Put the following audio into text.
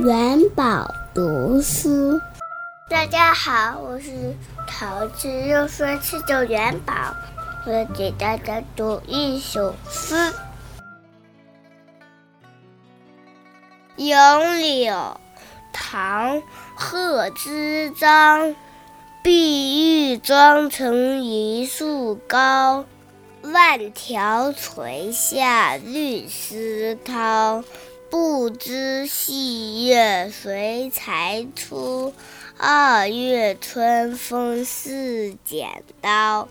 元宝读书，大家好，我是桃子，又说吃叫元宝，我要给大家读一首诗。杨柳，唐·贺知章。碧玉妆成一树高，万条垂下绿丝绦。不知细叶谁裁出？二月春风似剪刀。